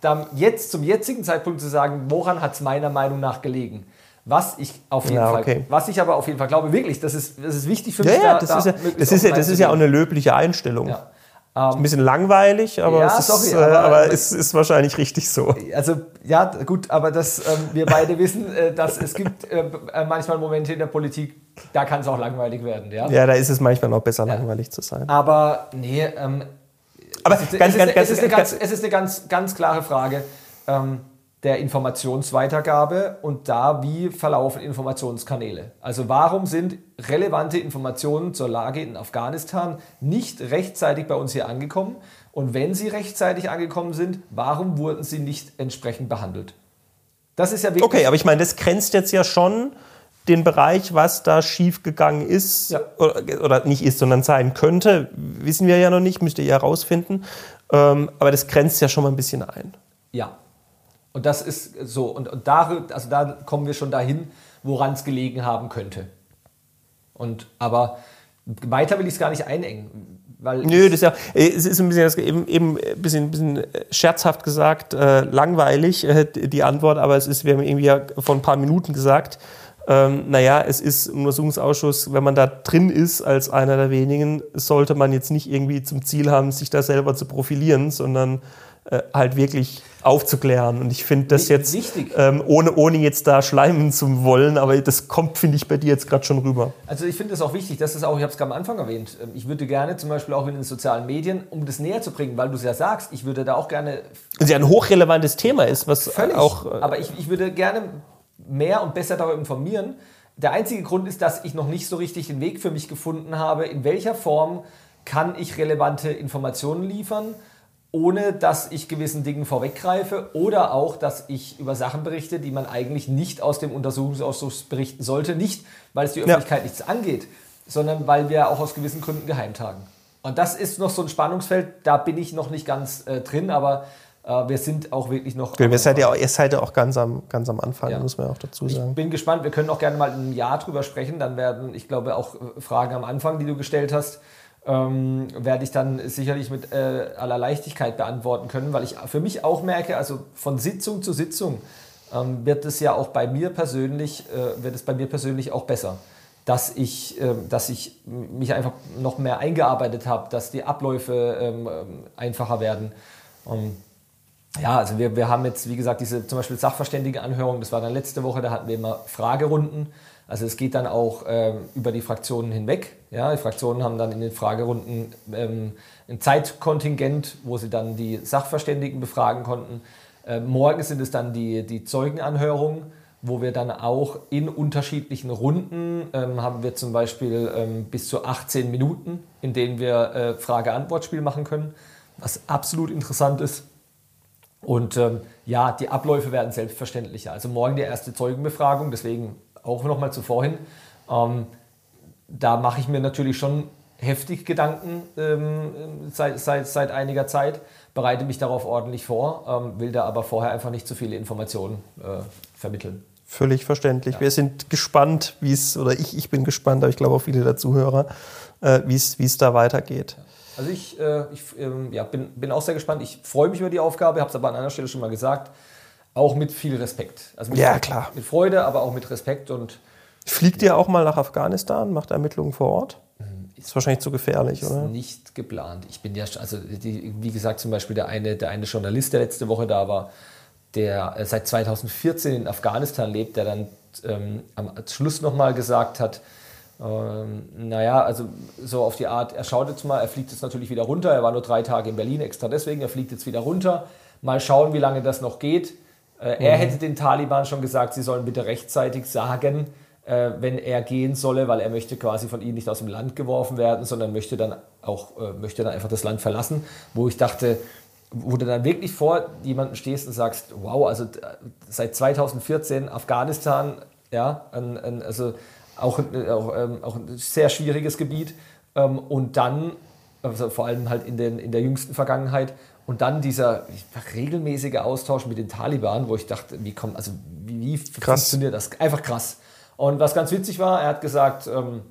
dann, jetzt zum jetzigen Zeitpunkt zu sagen, woran hat es meiner Meinung nach gelegen. Was ich auf jeden ja, okay. Fall, was ich aber auf jeden Fall glaube, wirklich, das ist, das ist wichtig für mich. Ja, ja, das, da, ist, ja, das, ist, ja, das ist ja auch eine löbliche Einstellung. Ja. Um, ein bisschen langweilig, aber, ja, es, ist, sorry, aber, äh, aber es ist wahrscheinlich richtig so. Also ja, gut, aber das, ähm, wir beide wissen, äh, dass es gibt äh, äh, manchmal Momente in der Politik, da kann es auch langweilig werden. Ja? ja, da ist es manchmal noch besser, langweilig zu sein. Aber nee, ähm, aber es, ist, ganz, es, ist, ganz, es, ist, eine ganz, es ist eine ganz, ganz klare Frage. Ähm, der Informationsweitergabe und da, wie verlaufen Informationskanäle. Also warum sind relevante Informationen zur Lage in Afghanistan nicht rechtzeitig bei uns hier angekommen? Und wenn sie rechtzeitig angekommen sind, warum wurden sie nicht entsprechend behandelt? Das ist ja wirklich. Okay, aber ich meine, das grenzt jetzt ja schon den Bereich, was da schiefgegangen ist ja. oder, oder, nicht ist, sondern sein könnte, wissen wir ja noch nicht, müsst ihr ja herausfinden. Ähm, aber das grenzt ja schon mal ein bisschen ein. Ja, und das ist so, und, und da, also da kommen wir schon dahin, woran es gelegen haben könnte. Und aber weiter will ich es gar nicht einengen. Weil Nö, das ist ja, es ist ein bisschen, eben, eben ein bisschen, ein bisschen scherzhaft gesagt, äh, langweilig, äh, die Antwort, aber es ist, wir haben irgendwie ja vor ein paar Minuten gesagt, ähm, naja, es ist ein Untersuchungsausschuss, wenn man da drin ist als einer der wenigen, sollte man jetzt nicht irgendwie zum Ziel haben, sich da selber zu profilieren, sondern äh, halt wirklich aufzuklären. Und ich finde das jetzt, ähm, ohne, ohne jetzt da schleimen zu wollen, aber das kommt, finde ich, bei dir jetzt gerade schon rüber. Also ich finde das auch wichtig, das ist auch, ich habe es gerade am Anfang erwähnt, ähm, ich würde gerne zum Beispiel auch in den sozialen Medien, um das näher zu bringen, weil du es ja sagst, ich würde da auch gerne... Das ja ein hochrelevantes Thema ist, was Völlig, auch... Äh, aber ich, ich würde gerne mehr und besser darüber informieren. Der einzige Grund ist, dass ich noch nicht so richtig den Weg für mich gefunden habe, in welcher Form kann ich relevante Informationen liefern, ohne dass ich gewissen Dingen vorweggreife oder auch, dass ich über Sachen berichte, die man eigentlich nicht aus dem Untersuchungsausschuss berichten sollte. Nicht, weil es die Öffentlichkeit ja. nichts angeht, sondern weil wir auch aus gewissen Gründen geheim tagen. Und das ist noch so ein Spannungsfeld, da bin ich noch nicht ganz äh, drin, aber wir sind auch wirklich noch. Okay, ihr, seid ja auch, ihr seid ja auch ganz am, ganz am Anfang, ja. muss man auch dazu sagen. Ich bin gespannt, wir können auch gerne mal in einem Jahr drüber sprechen. Dann werden, ich glaube, auch äh, Fragen am Anfang, die du gestellt hast, ähm, werde ich dann sicherlich mit äh, aller Leichtigkeit beantworten können, weil ich für mich auch merke, also von Sitzung zu Sitzung ähm, wird es ja auch bei mir persönlich, äh, wird es bei mir persönlich auch besser, dass ich, äh, dass ich mich einfach noch mehr eingearbeitet habe, dass die Abläufe ähm, ähm einfacher werden. Ja, also wir, wir haben jetzt, wie gesagt, diese zum Beispiel Sachverständigenanhörung, das war dann letzte Woche, da hatten wir immer Fragerunden. Also es geht dann auch ähm, über die Fraktionen hinweg. Ja, die Fraktionen haben dann in den Fragerunden ähm, ein Zeitkontingent, wo sie dann die Sachverständigen befragen konnten. Ähm, morgen sind es dann die, die Zeugenanhörungen, wo wir dann auch in unterschiedlichen Runden ähm, haben wir zum Beispiel ähm, bis zu 18 Minuten, in denen wir äh, Frage-Antwort-Spiel machen können, was absolut interessant ist. Und ähm, ja, die Abläufe werden selbstverständlicher. Also morgen die erste Zeugenbefragung, deswegen auch nochmal zuvor hin, ähm, da mache ich mir natürlich schon heftig Gedanken ähm, seit, seit, seit einiger Zeit, bereite mich darauf ordentlich vor, ähm, will da aber vorher einfach nicht zu viele Informationen äh, vermitteln. Völlig verständlich. Ja. Wir sind gespannt, wie es, oder ich, ich bin gespannt, aber ich glaube auch viele der Zuhörer, äh, wie es da weitergeht. Also ich, äh, ich ähm, ja, bin, bin auch sehr gespannt. Ich freue mich über die Aufgabe, habe es aber an einer Stelle schon mal gesagt auch mit viel Respekt. Also mit, ja, klar. Mit Freude, aber auch mit Respekt und Fliegt ihr auch mal nach Afghanistan, macht Ermittlungen vor Ort? Ist wahrscheinlich zu gefährlich, ist oder? nicht geplant. Ich bin ja, also die, wie gesagt, zum Beispiel der eine, der eine Journalist, der letzte Woche da war, der äh, seit 2014 in Afghanistan lebt, der dann ähm, am Schluss nochmal gesagt hat, ähm, naja, also so auf die Art, er schaut jetzt mal, er fliegt jetzt natürlich wieder runter, er war nur drei Tage in Berlin extra deswegen, er fliegt jetzt wieder runter, mal schauen, wie lange das noch geht. Äh, er mhm. hätte den Taliban schon gesagt, sie sollen bitte rechtzeitig sagen, äh, wenn er gehen solle, weil er möchte quasi von ihnen nicht aus dem Land geworfen werden, sondern möchte dann auch äh, möchte dann einfach das Land verlassen, wo ich dachte, wo du dann wirklich vor jemandem stehst und sagst, wow, also seit 2014 Afghanistan, ja, ein, ein, also auch, auch, ähm, auch ein sehr schwieriges Gebiet ähm, und dann, also vor allem halt in, den, in der jüngsten Vergangenheit, und dann dieser regelmäßige Austausch mit den Taliban, wo ich dachte, wie kommt, also wie, wie funktioniert das? Einfach krass. Und was ganz witzig war, er hat gesagt, ähm,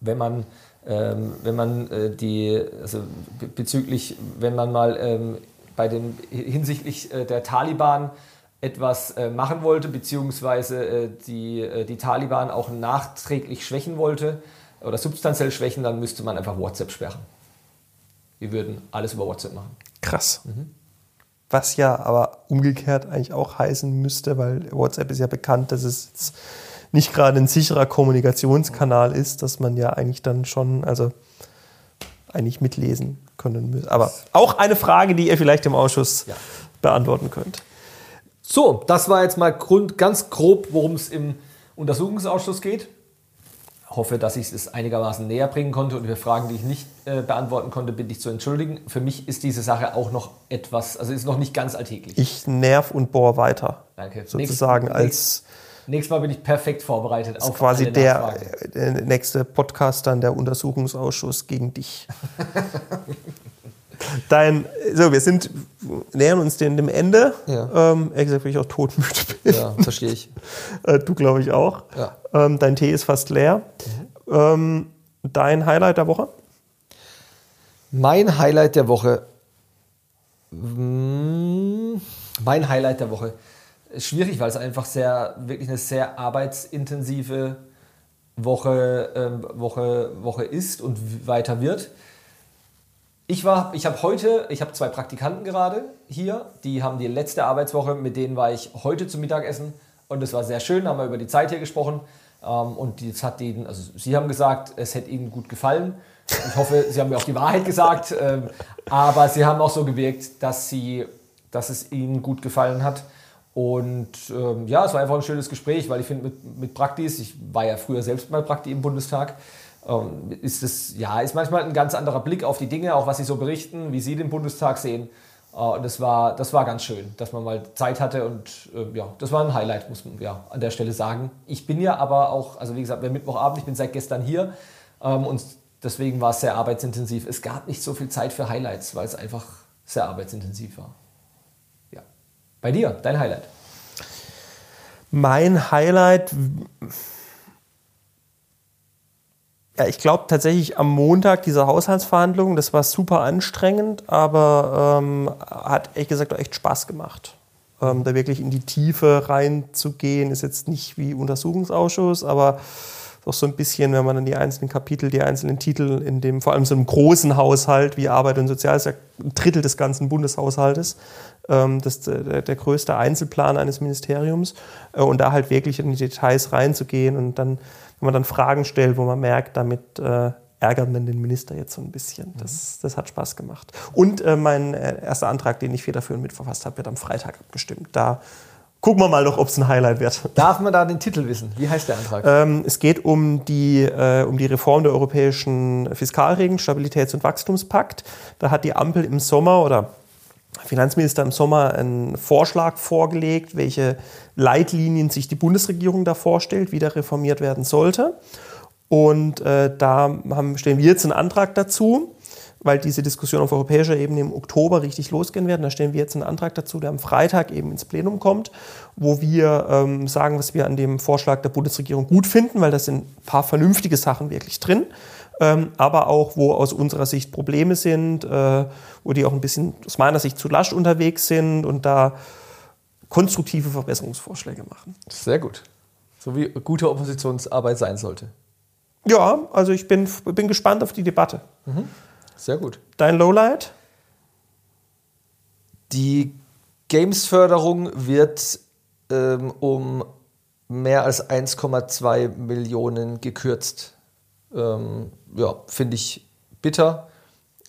wenn man wenn man äh, die, also bezüglich, wenn man mal bei dem hinsichtlich äh, der Taliban etwas äh, machen wollte, beziehungsweise äh, die, äh, die Taliban auch nachträglich schwächen wollte oder substanziell schwächen, dann müsste man einfach WhatsApp sperren. Wir würden alles über WhatsApp machen. Krass. Mhm. Was ja aber umgekehrt eigentlich auch heißen müsste, weil WhatsApp ist ja bekannt, dass es nicht gerade ein sicherer Kommunikationskanal ist, dass man ja eigentlich dann schon, also eigentlich mitlesen können müsste. Aber auch eine Frage, die ihr vielleicht im Ausschuss ja. beantworten könnt. So, das war jetzt mal Grund, ganz grob, worum es im Untersuchungsausschuss geht. Ich hoffe, dass ich es einigermaßen näher bringen konnte und für Fragen, die ich nicht äh, beantworten konnte, bitte ich zu entschuldigen. Für mich ist diese Sache auch noch etwas, also ist noch nicht ganz alltäglich. Ich nerv und bohr weiter. Danke. Sozusagen nächstes, als Nächstes Mal bin ich perfekt vorbereitet. Ist quasi der, der, nächste Podcast dann der Untersuchungsausschuss gegen dich. <laughs> Dein, so, wir sind, nähern uns dem, dem Ende. Ja. Ähm, ehrlich gesagt, weil ich auch todmüde bin. Ja, verstehe ich. <laughs> Äh, du, glaube ich, auch. Ja. Ähm, dein Tee ist fast leer. Mhm. Ähm, dein Highlight der Woche? Mein Highlight der Woche. Hm, mein Highlight der Woche schwierig, weil es einfach sehr, wirklich eine sehr arbeitsintensive Woche, ähm, Woche, Woche ist und weiter wird. Ich, ich habe heute, ich habe zwei Praktikanten gerade hier, die haben die letzte Arbeitswoche, mit denen war ich heute zum Mittagessen und es war sehr schön, haben wir über die Zeit hier gesprochen ähm, und das hat ihnen, also sie haben gesagt, es hätte ihnen gut gefallen. Ich hoffe, sie haben mir auch die Wahrheit gesagt, ähm, aber sie haben auch so gewirkt, dass, sie, dass es ihnen gut gefallen hat. Und ähm, ja, es war einfach ein schönes Gespräch, weil ich finde, mit, mit Praktis, ich war ja früher selbst mal Prakti im Bundestag, ist es, ja, ist manchmal ein ganz anderer Blick auf die Dinge, auch was sie so berichten, wie sie den Bundestag sehen. Äh, und das war, das war ganz schön, dass man mal Zeit hatte und äh, ja, das war ein Highlight, muss man ja an der Stelle sagen. Ich bin ja aber auch, also wie gesagt, wir Mittwochabend, ich bin seit gestern hier ähm, und deswegen war es sehr arbeitsintensiv. Es gab nicht so viel Zeit für Highlights, weil es einfach sehr arbeitsintensiv war. Bei dir, dein Highlight? Mein Highlight, ja, ich glaube tatsächlich am Montag diese Haushaltsverhandlungen, das war super anstrengend, aber ähm, hat ehrlich gesagt auch echt Spaß gemacht. Ähm, da wirklich in die Tiefe reinzugehen, ist jetzt nicht wie Untersuchungsausschuss, aber auch so ein bisschen, wenn man dann die einzelnen Kapitel, die einzelnen Titel in dem, vor allem so einem großen Haushalt wie Arbeit und Sozial, ist ja ein Drittel des ganzen Bundeshaushaltes, ähm, das ist der, der, größte Einzelplan eines Ministeriums äh, und da halt wirklich in die Details reinzugehen und dann, wenn man dann Fragen stellt, wo man merkt, damit äh, ärgert man den Minister jetzt so ein bisschen. Das, das hat Spaß gemacht. Und äh, mein äh, erster Antrag, den ich federführend mitverfasst habe, wird am Freitag abgestimmt. Da gucken wir mal noch, ob es ein Highlight wird. Darf man da den Titel wissen? Wie heißt der Antrag? Ähm, es geht um die, äh, um die Reform der europäischen Fiskalregeln, Stabilitäts- und Wachstumspakt. Da hat die Ampel im Sommer oder Finanzminister im Sommer einen Vorschlag vorgelegt, welche Leitlinien sich die Bundesregierung da vorstellt, wie der reformiert werden sollte. Und äh, da haben, stellen wir jetzt einen Antrag dazu, weil diese Diskussion auf europäischer Ebene im Oktober richtig losgehen werden. Da stellen wir jetzt einen Antrag dazu, der am Freitag eben ins Plenum kommt, wo wir ähm, sagen, was wir an dem Vorschlag der Bundesregierung gut finden, weil da sind ein paar vernünftige Sachen wirklich drin aber auch, wo aus unserer Sicht Probleme sind, äh, wo die auch ein bisschen aus meiner Sicht zu lasch unterwegs sind und da konstruktive Verbesserungsvorschläge machen. Sehr gut. So wie gute Oppositionsarbeit sein sollte. Ja, also ich bin, bin gespannt auf die Debatte. Mhm. Sehr gut. Dein Lowlight? Die Games-Förderung wird ähm, um mehr als 1,2 Millionen gekürzt. Ähm, ja, finde ich bitter,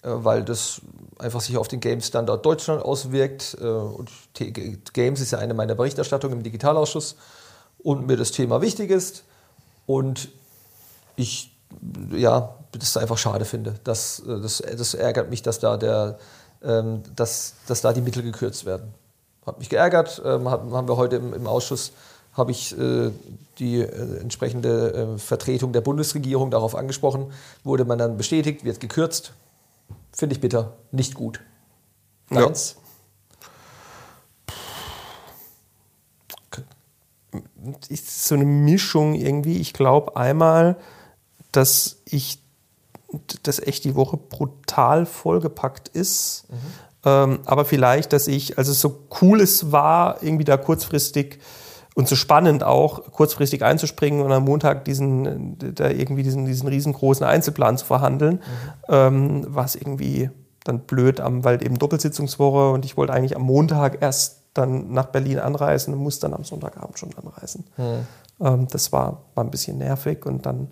äh, weil das einfach sich auf den Games-Standort Deutschland auswirkt. Äh, und Games ist ja eine meiner Berichterstattungen im Digitalausschuss und mir das Thema wichtig ist. Und ich ja, das einfach schade finde. Das, das, das ärgert mich, dass da, der, ähm, dass, dass da die Mittel gekürzt werden. Hat mich geärgert, ähm, haben wir heute im, im Ausschuss habe ich äh, die äh, entsprechende äh, Vertretung der Bundesregierung darauf angesprochen, wurde man dann bestätigt, wird gekürzt. Finde ich bitter, nicht gut. Deins? Ja. Ist so eine Mischung irgendwie. Ich glaube einmal, dass ich, dass echt die Woche brutal vollgepackt ist. Mhm. Ähm, aber vielleicht, dass ich, also so cool es war, irgendwie da kurzfristig und so spannend auch, kurzfristig einzuspringen und am Montag diesen, da irgendwie diesen, diesen riesengroßen Einzelplan zu verhandeln, mhm. ähm, was irgendwie dann blöd am, weil eben Doppelsitzungswoche und ich wollte eigentlich am Montag erst dann nach Berlin anreisen und muss dann am Sonntagabend schon anreisen. Mhm. Ähm, das war, war ein bisschen nervig und dann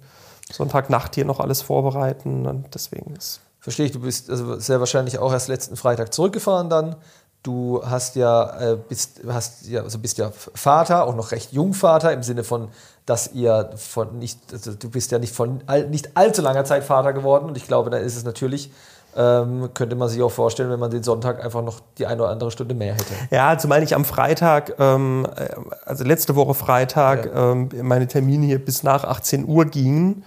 Sonntagnacht hier noch alles vorbereiten und deswegen ist. Verstehe ich, du bist also sehr wahrscheinlich auch erst letzten Freitag zurückgefahren dann. Du hast ja, äh, bist, hast ja, also bist ja Vater, auch noch recht Jungvater, im Sinne von, dass ihr von nicht, also du bist ja nicht von all, nicht allzu langer Zeit Vater geworden. Und ich glaube, da ist es natürlich ähm, könnte man sich auch vorstellen, wenn man den Sonntag einfach noch die eine oder andere Stunde mehr hätte. Ja, zumal ich am Freitag, ähm, äh, also letzte Woche Freitag, ja. ähm, meine Termine hier bis nach 18 Uhr gingen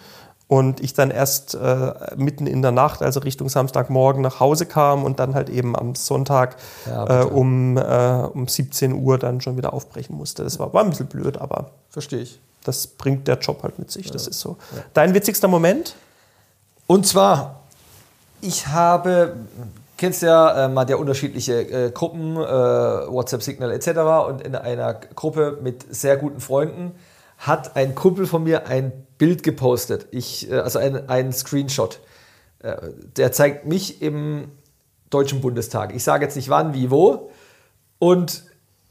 und ich dann erst äh, mitten in der Nacht, also Richtung Samstagmorgen, nach Hause kam und dann halt eben am Sonntag ja, äh, um, äh, um 17 Uhr dann schon wieder aufbrechen musste. Das war, war ein bisschen blöd, aber. Verstehe ich. Das bringt der Job halt mit sich, ja. das ist so. Dein witzigster Moment? Und zwar ich habe, kennst ja, äh, man hat ja unterschiedliche äh, Gruppen, äh, WhatsApp-Signal etc. Und in einer Gruppe mit sehr guten Freunden hat ein Kumpel von mir ein Bild gepostet, ich, äh, also ein, ein Screenshot. Äh, der zeigt mich im Deutschen Bundestag. Ich sage jetzt nicht wann, wie, wo. Und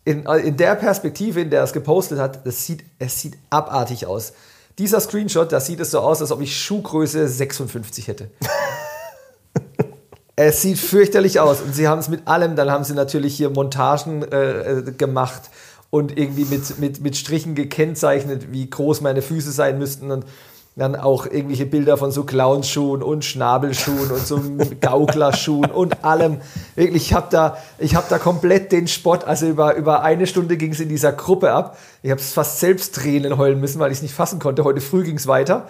in, in der Perspektive, in der er es gepostet hat, das sieht, es sieht abartig aus. Dieser Screenshot, da sieht es so aus, als ob ich Schuhgröße 56 hätte. <laughs> Es sieht fürchterlich aus und sie haben es mit allem, dann haben sie natürlich hier Montagen äh, äh, gemacht und irgendwie mit, mit, mit Strichen gekennzeichnet, wie groß meine Füße sein müssten und dann auch irgendwelche Bilder von so Clownschuhen und Schnabelschuhen und so <laughs> Gauklerschuhen und allem. Wirklich, ich habe da, hab da komplett den Spott, also über, über eine Stunde ging es in dieser Gruppe ab. Ich habe fast selbst Tränen heulen müssen, weil ich es nicht fassen konnte. Heute früh ging es weiter.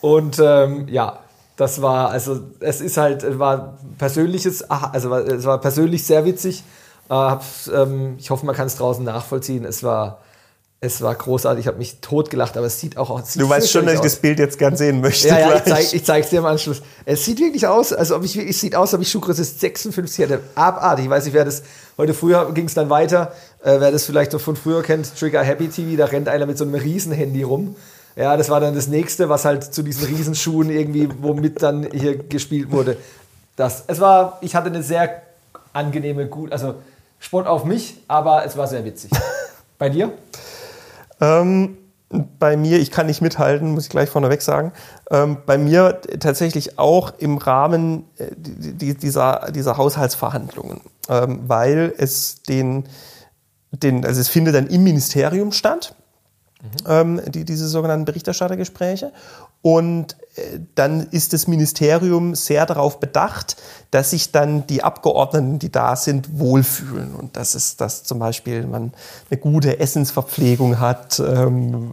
Und ähm, ja, das war, also es ist halt, war persönliches, also es war persönlich sehr witzig. Äh, ähm, ich hoffe, man kann es draußen nachvollziehen. Es war, es war großartig, ich habe mich totgelacht, aber es sieht auch aus. Du weißt schon, dass ich aus. das Bild jetzt gern sehen möchte. Ja, ja ich zeige es dir im Anschluss. Es sieht wirklich aus, also ob ich es sieht aus, ob ich Schuhgröße 56 hätte. Abartig. Ich weiß nicht, wer das, heute früher ging es dann weiter, äh, wer das vielleicht noch von früher kennt, Trigger Happy TV, da rennt einer mit so einem Riesenhandy rum. Ja, das war dann das nächste, was halt zu diesen Riesenschuhen irgendwie, womit dann hier gespielt wurde. Das, es war, ich hatte eine sehr angenehme, gut, also Sport auf mich, aber es war sehr witzig. <laughs> Bei dir? Ähm, bei mir, ich kann nicht mithalten, muss ich gleich vorneweg sagen. Ähm, bei mir tatsächlich auch im Rahmen äh, dieser, dieser Haushaltsverhandlungen, ähm, weil es den, den, also es findet dann im Ministerium statt mhm. ähm, die, diese sogenannten Berichterstattergespräche. Und äh, dann ist das Ministerium sehr darauf bedacht, dass sich dann die Abgeordneten, die da sind, wohlfühlen. Und dass es, dass zum Beispiel man eine gute Essensverpflegung hat. Ähm,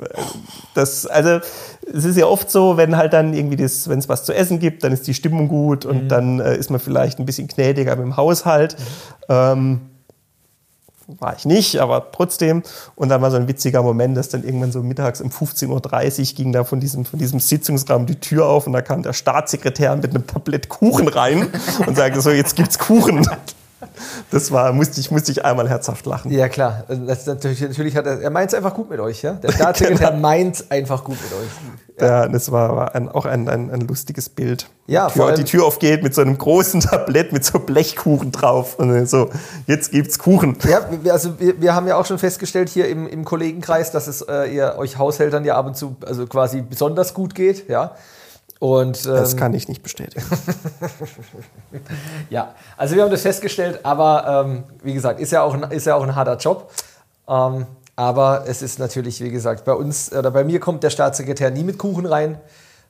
das, also es ist ja oft so, wenn halt dann irgendwie das, wenn es was zu essen gibt, dann ist die Stimmung gut und mhm. dann äh, ist man vielleicht ein bisschen gnädiger mit dem Haushalt. Mhm. Ähm, war ich nicht, aber trotzdem. Und dann war so ein witziger Moment, dass dann irgendwann so mittags um 15.30 Uhr ging da von diesem, von diesem Sitzungsraum die Tür auf und da kam der Staatssekretär mit einem Tablett Kuchen rein und sagte so, jetzt gibt's Kuchen. Das war, musste ich, musste ich einmal herzhaft lachen. Ja, klar. Natürlich, natürlich hat er, er meint es einfach gut mit euch, ja? Der <laughs> Staatssekretär genau. meint es einfach gut mit euch. Ja, ja das war, war ein, auch ein, ein, ein, lustiges Bild. Ja, die Tür, die Tür aufgeht mit so einem großen <laughs> Tablett mit so Blechkuchen drauf. Und so, jetzt gibt's Kuchen. Ja, also wir, wir haben ja auch schon festgestellt hier im, im Kollegenkreis, dass es äh, ihr euch Haushältern ja ab und zu also quasi besonders gut geht, ja. Und, ähm, das kann ich nicht bestätigen. <laughs> ja, also wir haben das festgestellt, aber ähm, wie gesagt, ist ja auch ein, ist ja auch ein harter Job. Ähm, aber es ist natürlich, wie gesagt, bei uns oder bei mir kommt der Staatssekretär nie mit Kuchen rein.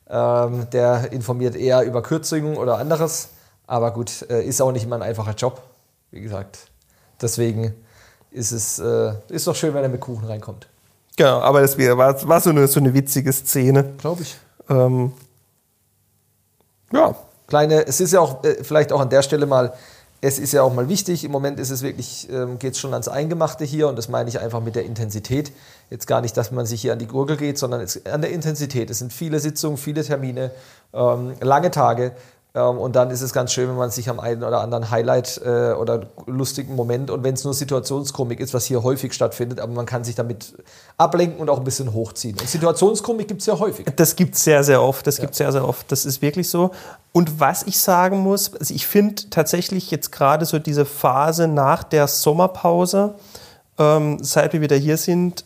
Ähm, der informiert eher über Kürzungen oder anderes. Aber gut, äh, ist auch nicht immer ein einfacher Job. Wie gesagt, deswegen ist es äh, ist doch schön, wenn er mit Kuchen reinkommt. Genau, aber das war, war so, eine, so eine witzige Szene. Glaube ich. Ähm, ja. Kleine, es ist ja auch äh, vielleicht auch an der Stelle mal, es ist ja auch mal wichtig, im Moment ist es wirklich, ähm, geht es schon ans Eingemachte hier und das meine ich einfach mit der Intensität. Jetzt gar nicht, dass man sich hier an die Gurgel geht, sondern es, an der Intensität. Es sind viele Sitzungen, viele Termine, ähm, lange Tage. Ähm, und dann ist es ganz schön, wenn man sich am einen oder anderen Highlight äh, oder lustigen Moment und wenn es nur Situationskomik ist, was hier häufig stattfindet, aber man kann sich damit ablenken und auch ein bisschen hochziehen. Und Situationskomik gibt es ja häufig. Das gibt es sehr, sehr oft. Das ja. gibt sehr, sehr oft. Das ist wirklich so. Und was ich sagen muss, also ich finde tatsächlich jetzt gerade so diese Phase nach der Sommerpause, ähm, seit wir wieder hier sind,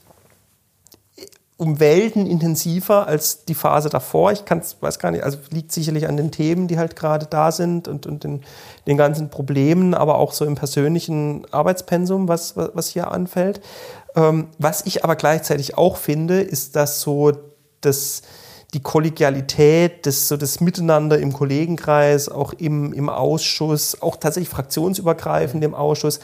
um Welten intensiver als die Phase davor. Ich kann's, weiß gar nicht, also liegt sicherlich an den Themen, die halt gerade da sind und, und den, den ganzen Problemen, aber auch so im persönlichen Arbeitspensum, was, was hier anfällt. Ähm, was ich aber gleichzeitig auch finde, ist, dass so das, die Kollegialität, das, so das Miteinander im Kollegenkreis, auch im, im Ausschuss, auch tatsächlich fraktionsübergreifend im Ausschuss,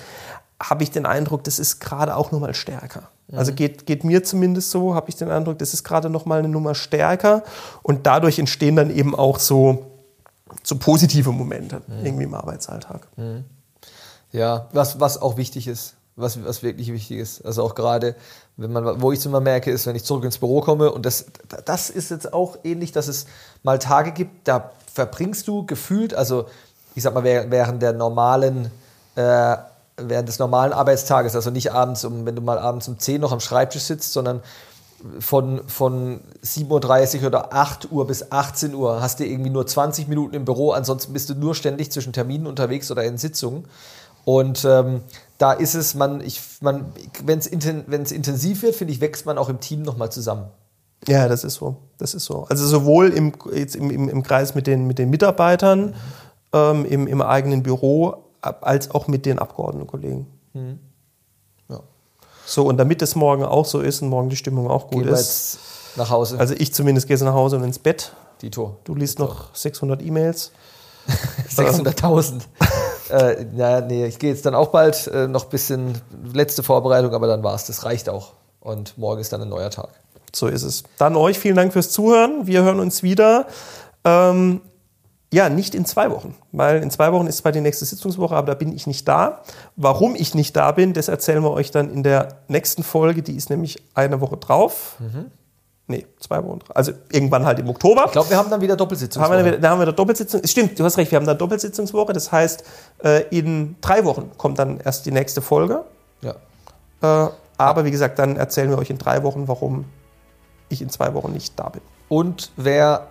habe ich den Eindruck, das ist gerade auch nochmal stärker. Also geht, geht mir zumindest so, habe ich den Eindruck, das ist gerade noch mal eine Nummer stärker und dadurch entstehen dann eben auch so, so positive Momente mhm. irgendwie im Arbeitsalltag. Mhm. Ja, was, was auch wichtig ist, was, was wirklich wichtig ist. Also auch gerade, wenn man, wo ich es immer merke, ist, wenn ich zurück ins Büro komme und das, das ist jetzt auch ähnlich, dass es mal Tage gibt, da verbringst du gefühlt, also ich sag mal, während der normalen äh, während des normalen Arbeitstages, also nicht abends, um, wenn du mal abends um 10 noch am Schreibtisch sitzt, sondern von, von 7.30 Uhr oder 8 Uhr bis 18 Uhr hast du irgendwie nur 20 Minuten im Büro, ansonsten bist du nur ständig zwischen Terminen unterwegs oder in Sitzungen. Und ähm, da ist es, man, man, wenn es intensiv wird, finde ich, wächst man auch im Team nochmal zusammen. Ja, das ist so. Das ist so. Also sowohl im, jetzt im, im, im Kreis mit den, mit den Mitarbeitern, mhm. ähm, im, im eigenen Büro, als auch mit den Abgeordnetenkollegen. Mhm. Ja. So, und damit es morgen auch so ist und morgen die Stimmung auch gut Gehen ist. nach Hause. Also ich zumindest gehe nach Hause und ins Bett. Dito. Du liest Dito. noch 600 E-Mails. <laughs> 600.000. <laughs> äh, ja, nee, ich gehe jetzt dann auch bald äh, noch ein bisschen letzte Vorbereitung, aber dann war es. Das reicht auch. Und morgen ist dann ein neuer Tag. So ist es. Dann euch vielen Dank fürs Zuhören. Wir hören uns wieder. Ähm, ja, nicht in zwei Wochen, weil in zwei Wochen ist zwar die nächste Sitzungswoche, aber da bin ich nicht da. Warum ich nicht da bin, das erzählen wir euch dann in der nächsten Folge. Die ist nämlich eine Woche drauf. Mhm. Nee, zwei Wochen drauf. Also irgendwann halt im Oktober. Ich glaube, wir haben dann wieder Doppelsitzungswoche. Haben wir, da haben wir wieder Doppelsitzung. Stimmt, du hast recht, wir haben dann Doppelsitzungswoche. Das heißt, äh, in drei Wochen kommt dann erst die nächste Folge. Ja. Äh, aber wie gesagt, dann erzählen wir euch in drei Wochen, warum ich in zwei Wochen nicht da bin. Und wer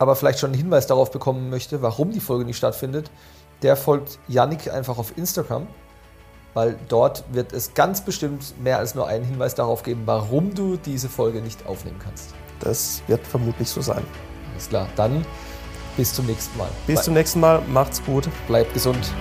aber vielleicht schon einen Hinweis darauf bekommen möchte, warum die Folge nicht stattfindet, der folgt Yannick einfach auf Instagram, weil dort wird es ganz bestimmt mehr als nur einen Hinweis darauf geben, warum du diese Folge nicht aufnehmen kannst. Das wird vermutlich so sein. Alles klar, dann bis zum nächsten Mal. Bis zum nächsten Mal, macht's gut. Bleibt gesund.